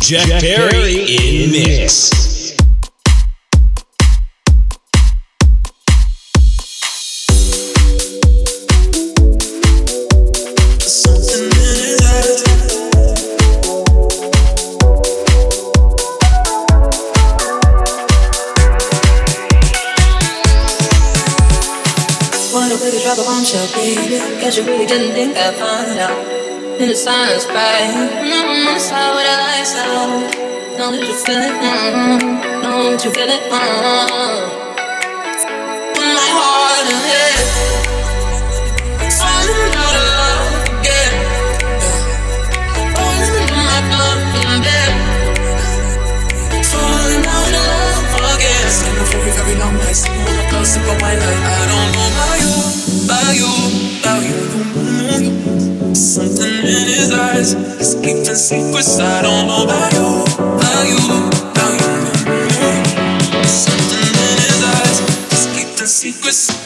Jack Perry in mix. You really didn't think I'd find out. In the silence, right? Mm-hmm, inside with the lights out. Know that you feel it, mm-hmm. Know that you feel it, mm-hmm. My heart and head. Falling out of love again. In my blood. Falling out of love again. For you very long nights. Close up on my life. I don't know about you about you, about you. Something in his eyes is keeping secrets. I don't know about you, about you, about you. Something in his eyes is keeping secrets.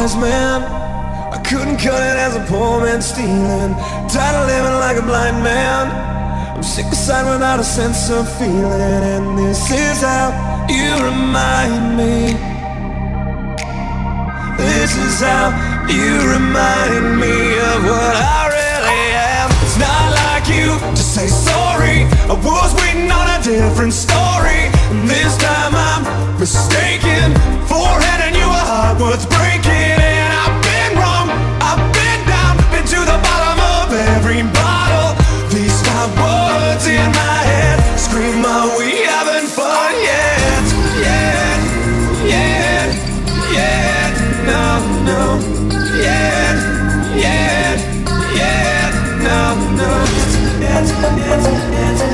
Wise man. I couldn't cut it as a poor man stealing. Tired of living like a blind man. I'm sick aside without a sense of feeling. And this is how you remind me. This is how you remind me of what I really am. It's not like you to say sorry. I was waiting on a different story. And this time I'm mistaken for handing you a heart worth breaking. Bottom every bottle. These five words in my head scream, Are we having fun yet? Yet, yet, yet, no, no, yet, yet, yet, no, no, yet, yet, yet,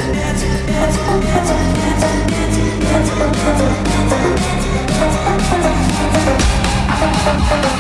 Never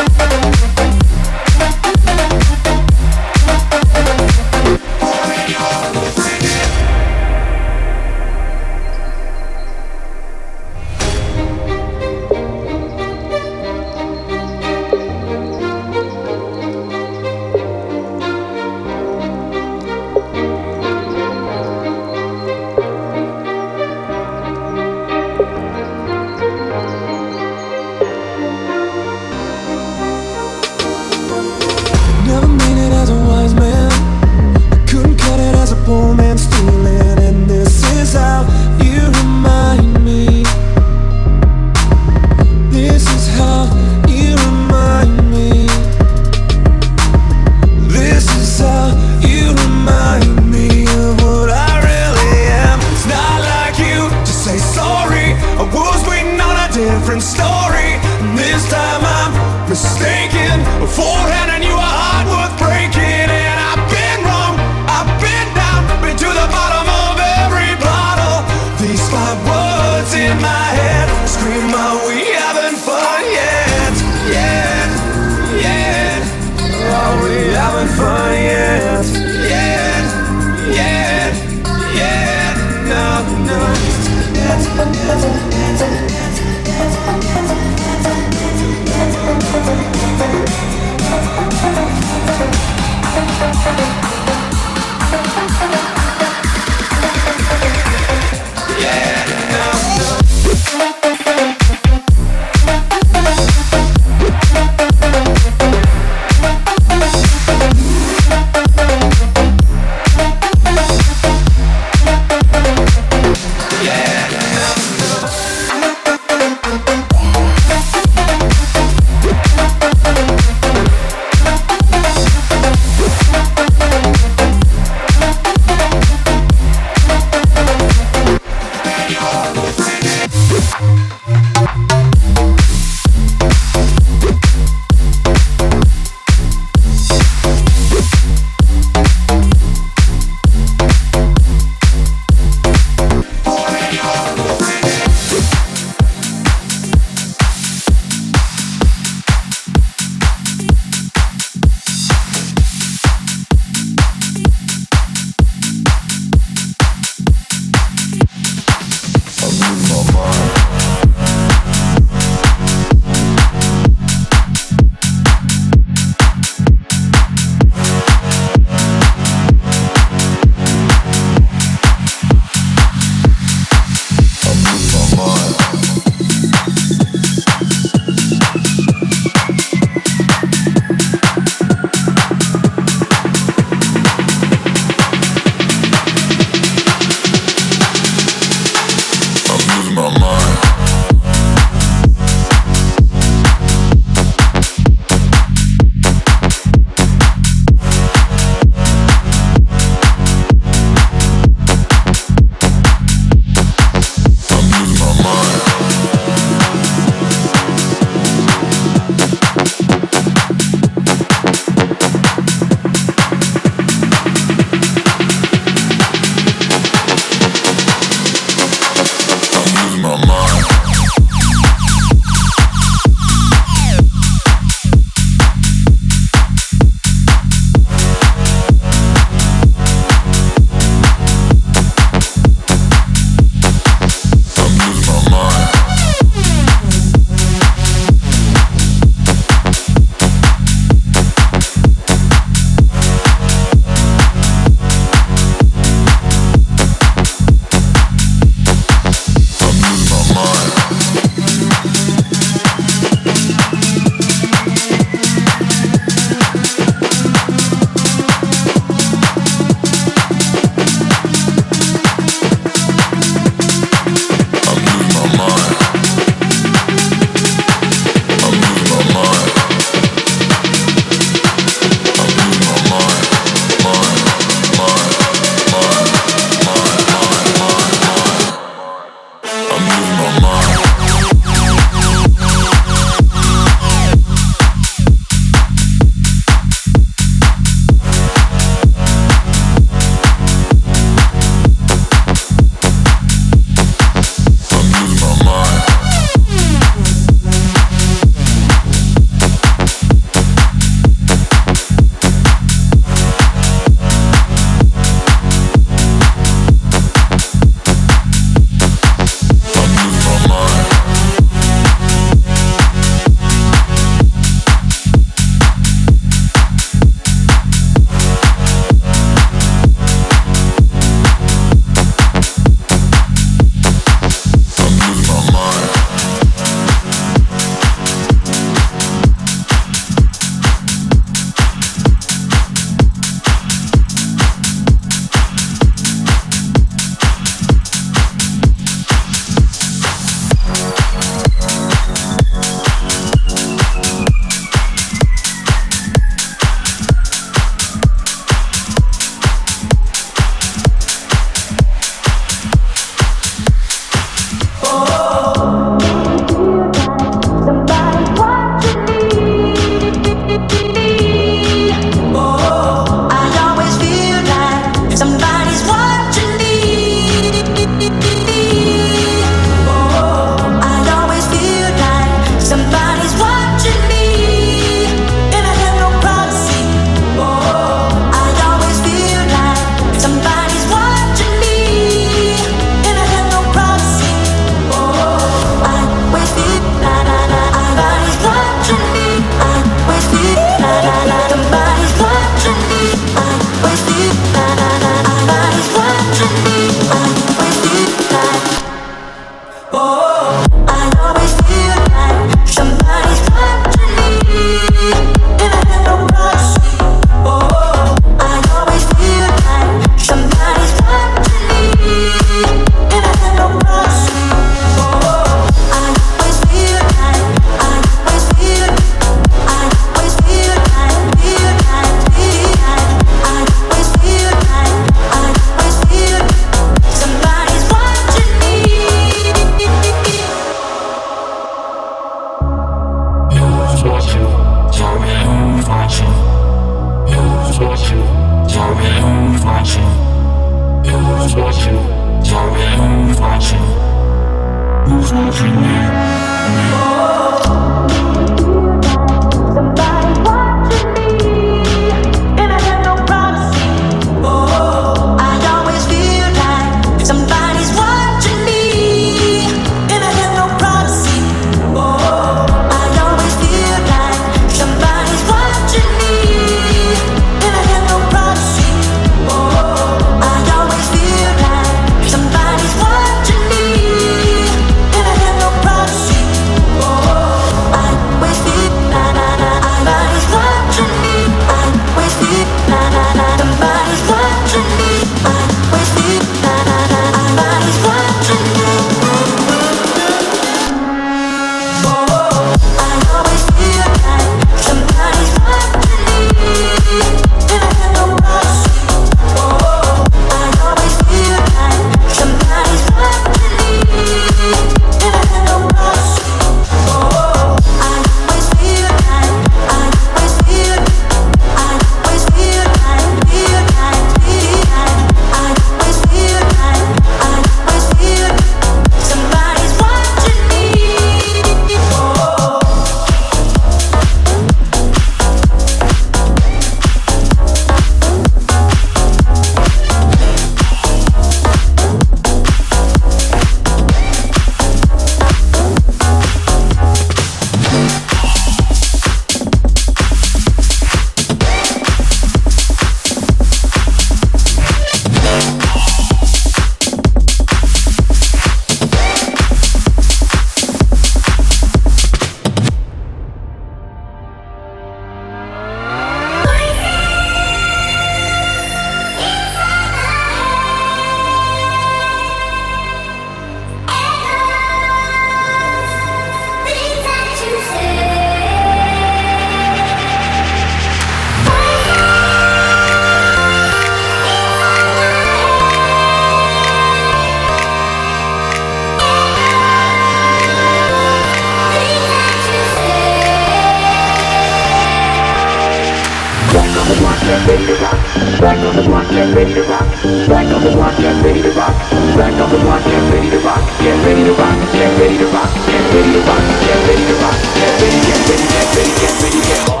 Black on the block, get ready to rock. Black on the block, get ready to rock. Black on the block, get ready to rock. Get ready to rock. Get ready to rock. Get ready to rock. Get ready to rock. Get ready, get ready, get ready, get ready, get ready.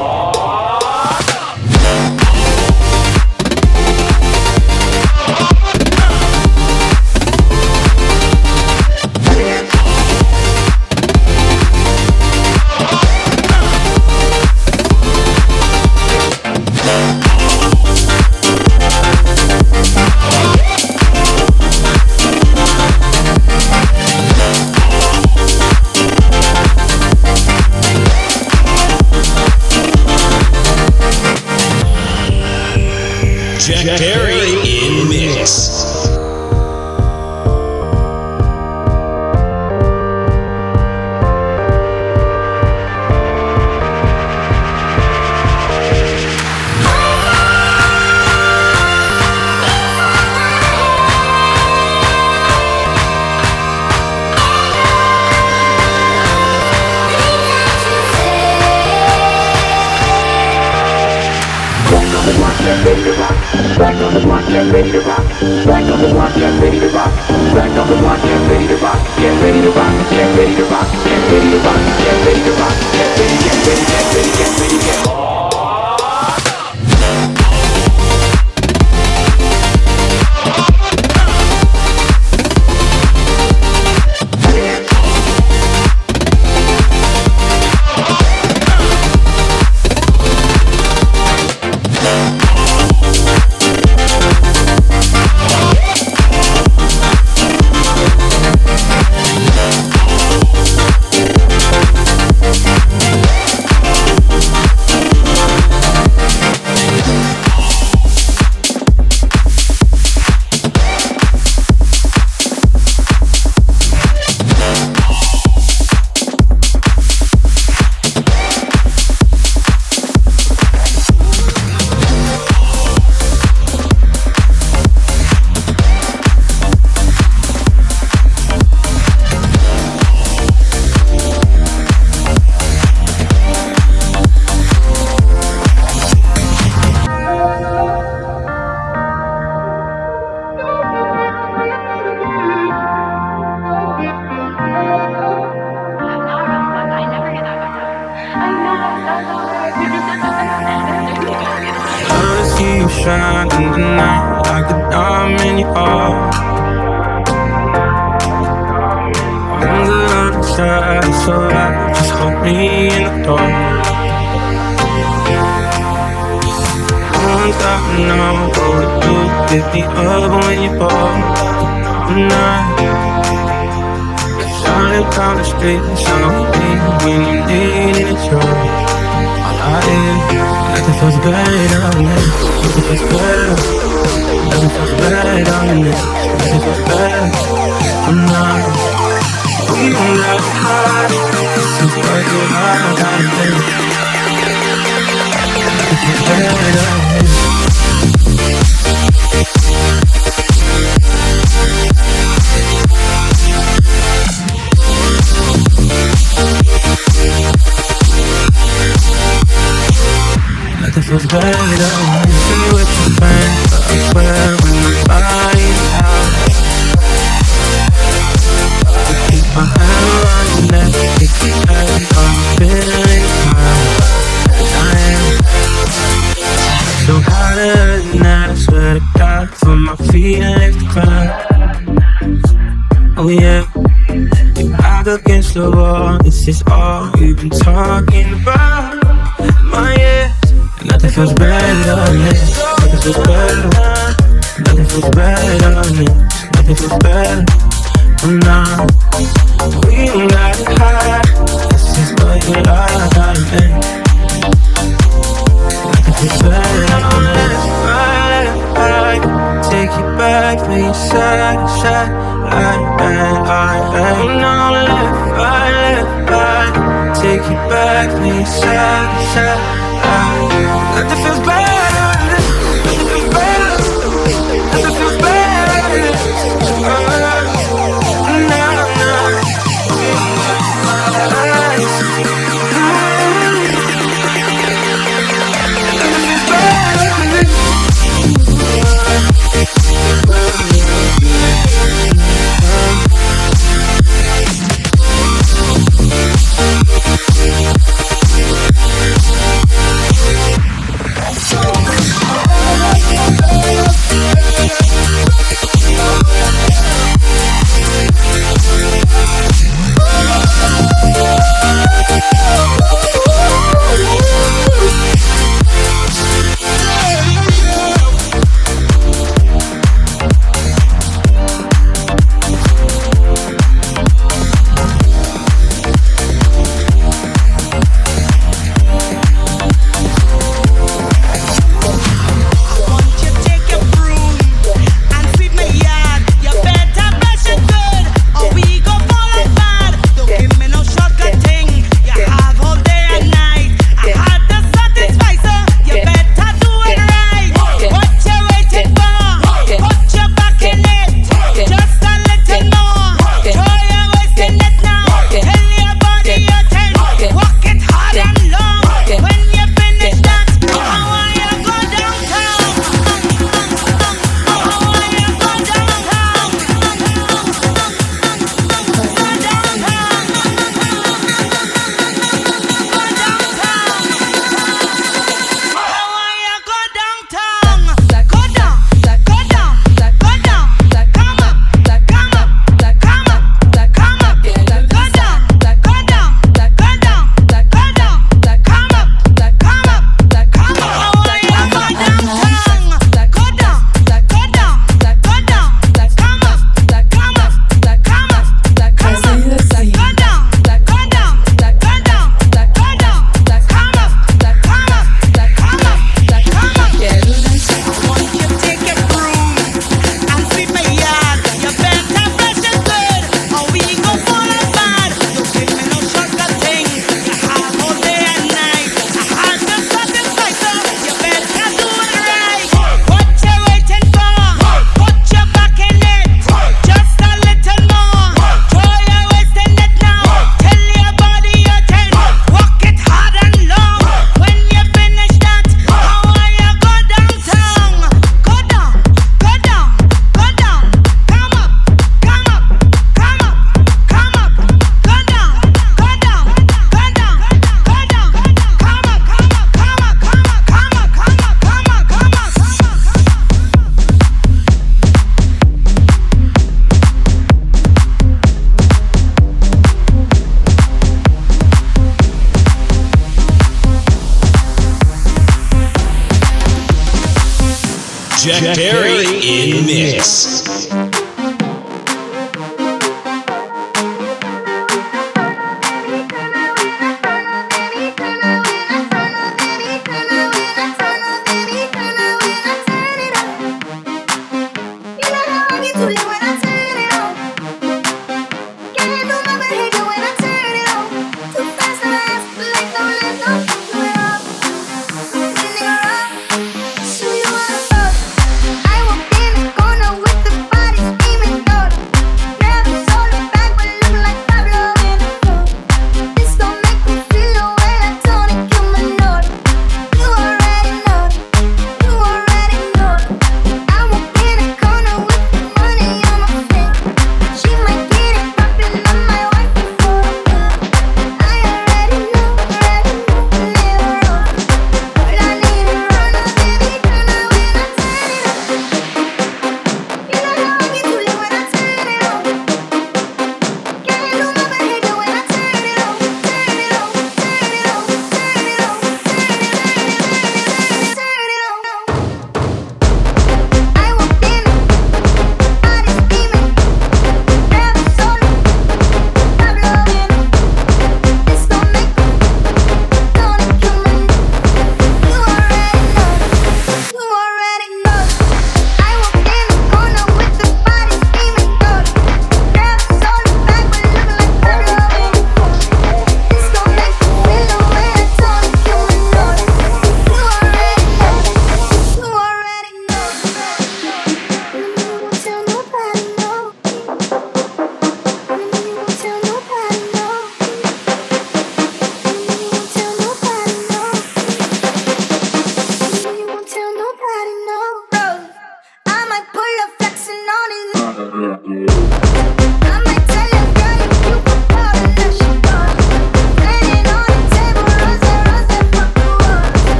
Nothing feels better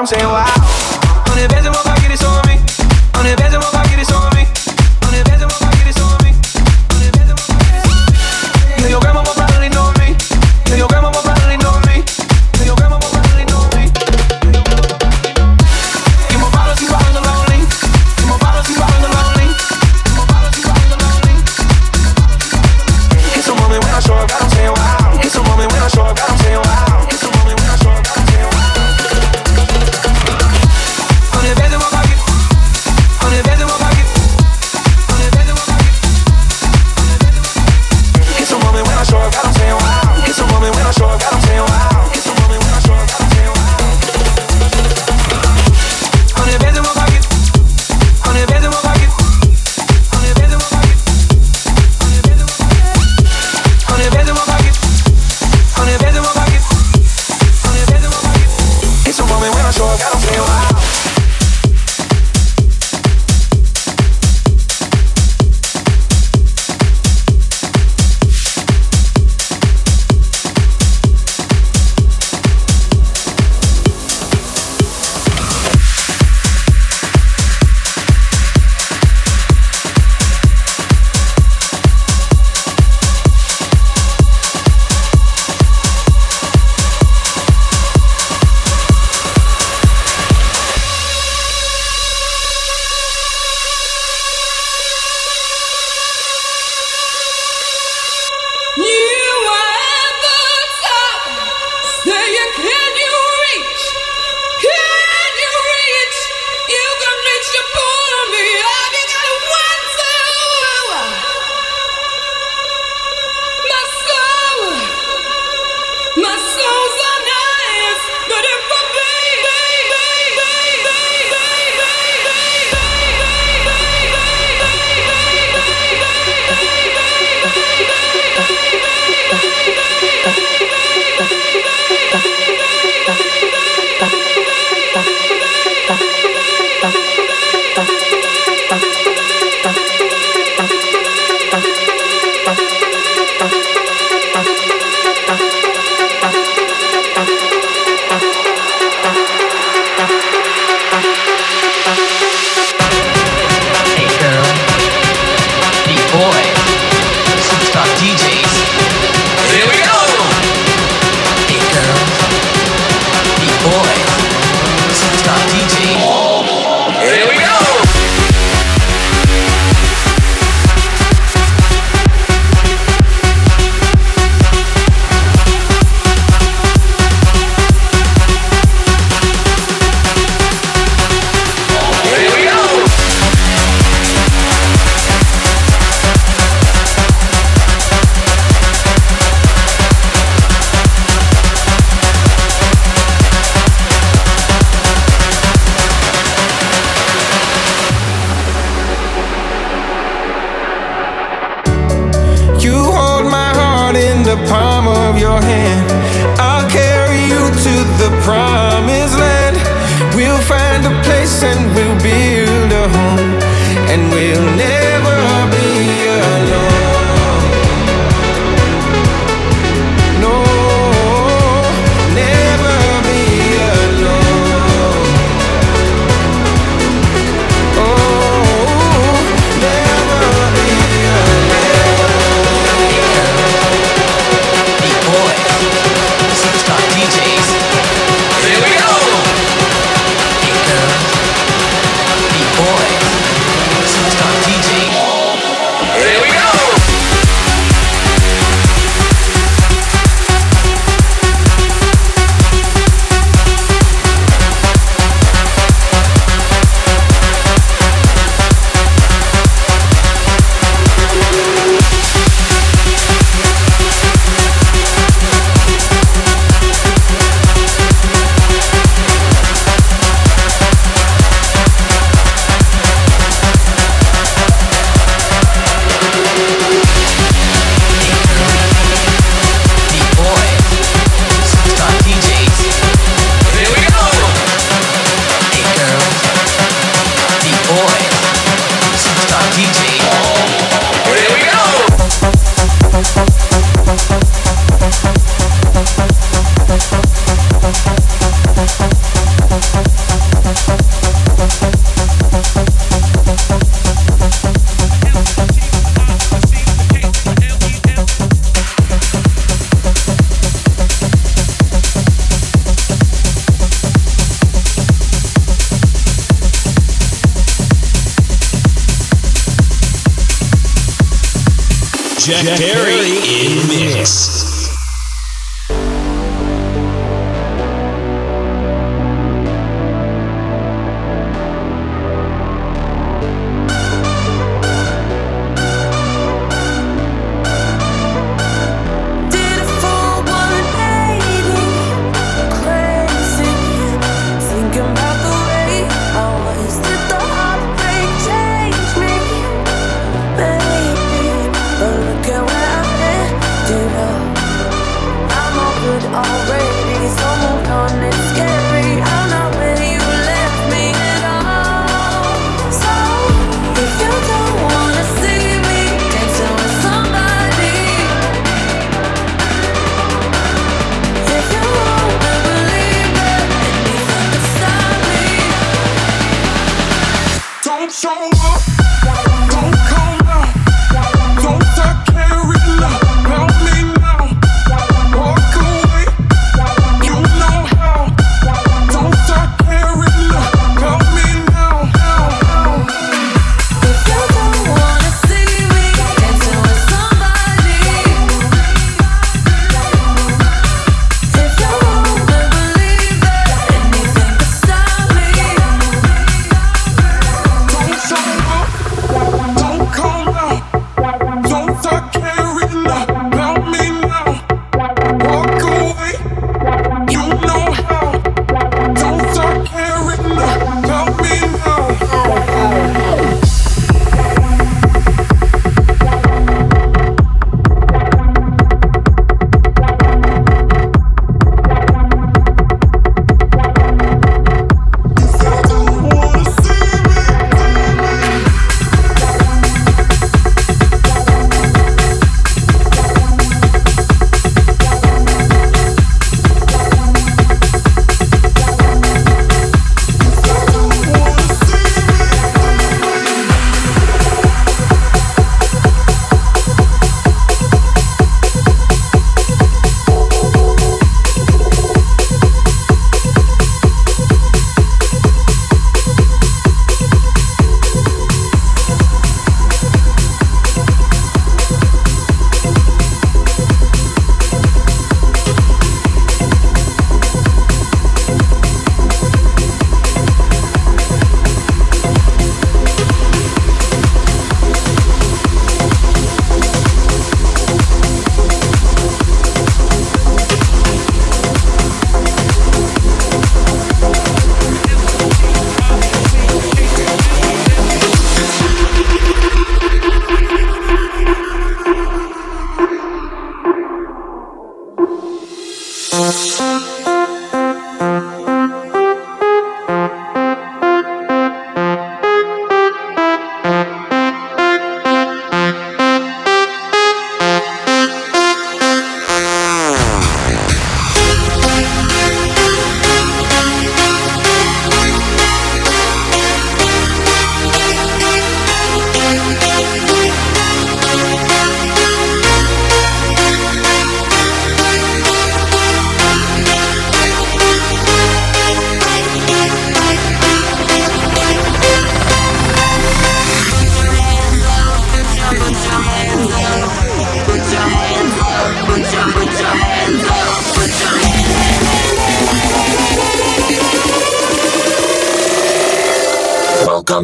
I'm saying? Why?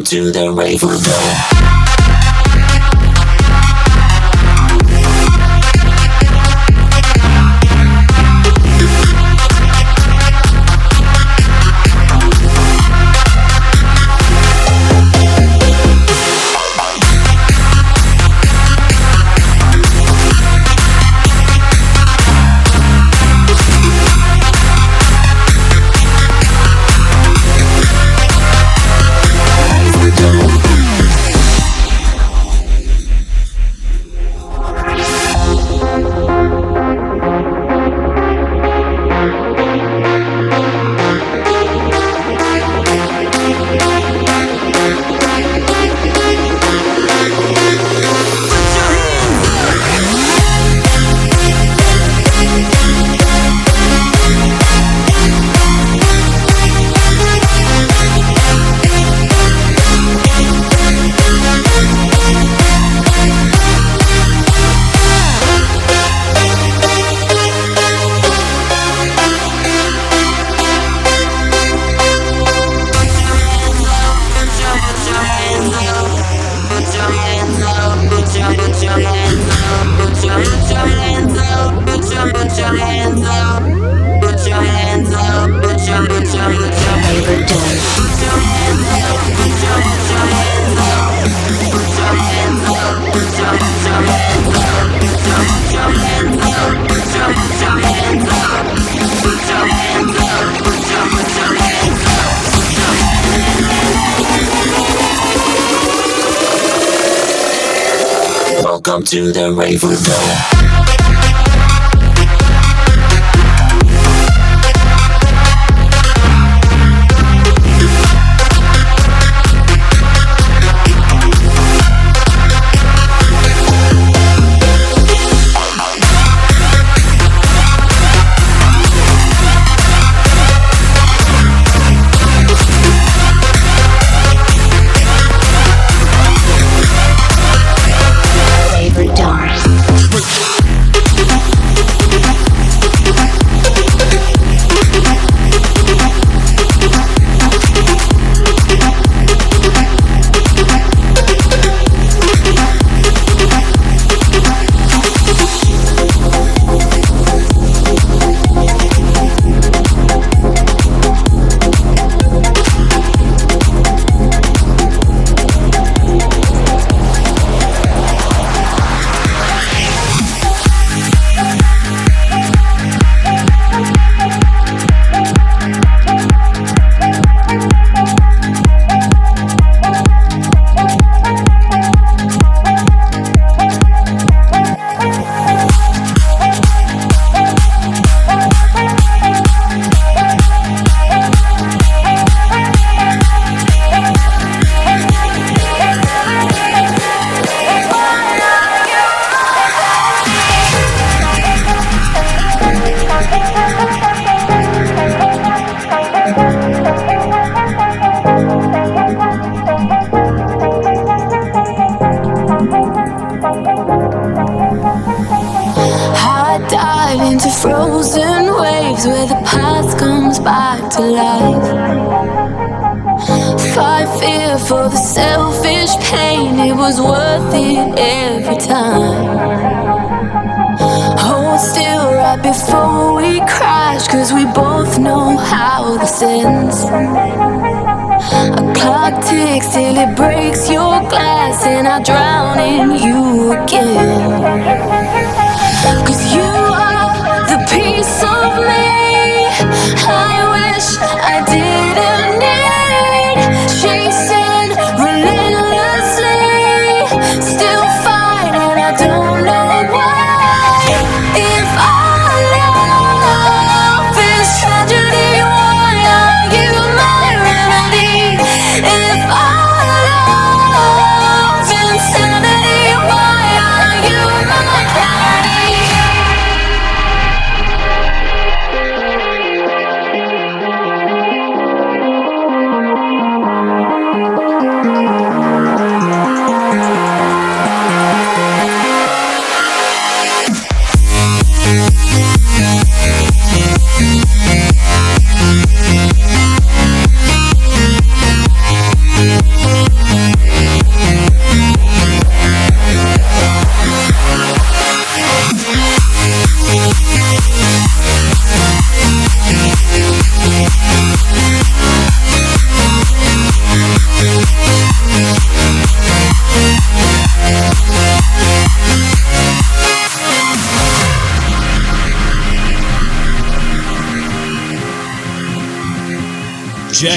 To the Raver Dome. To the raver drown in you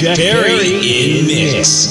Jack, in mix.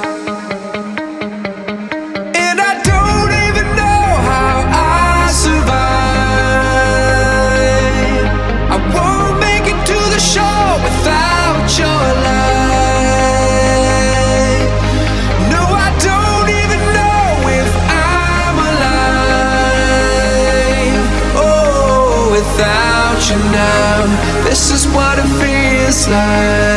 this life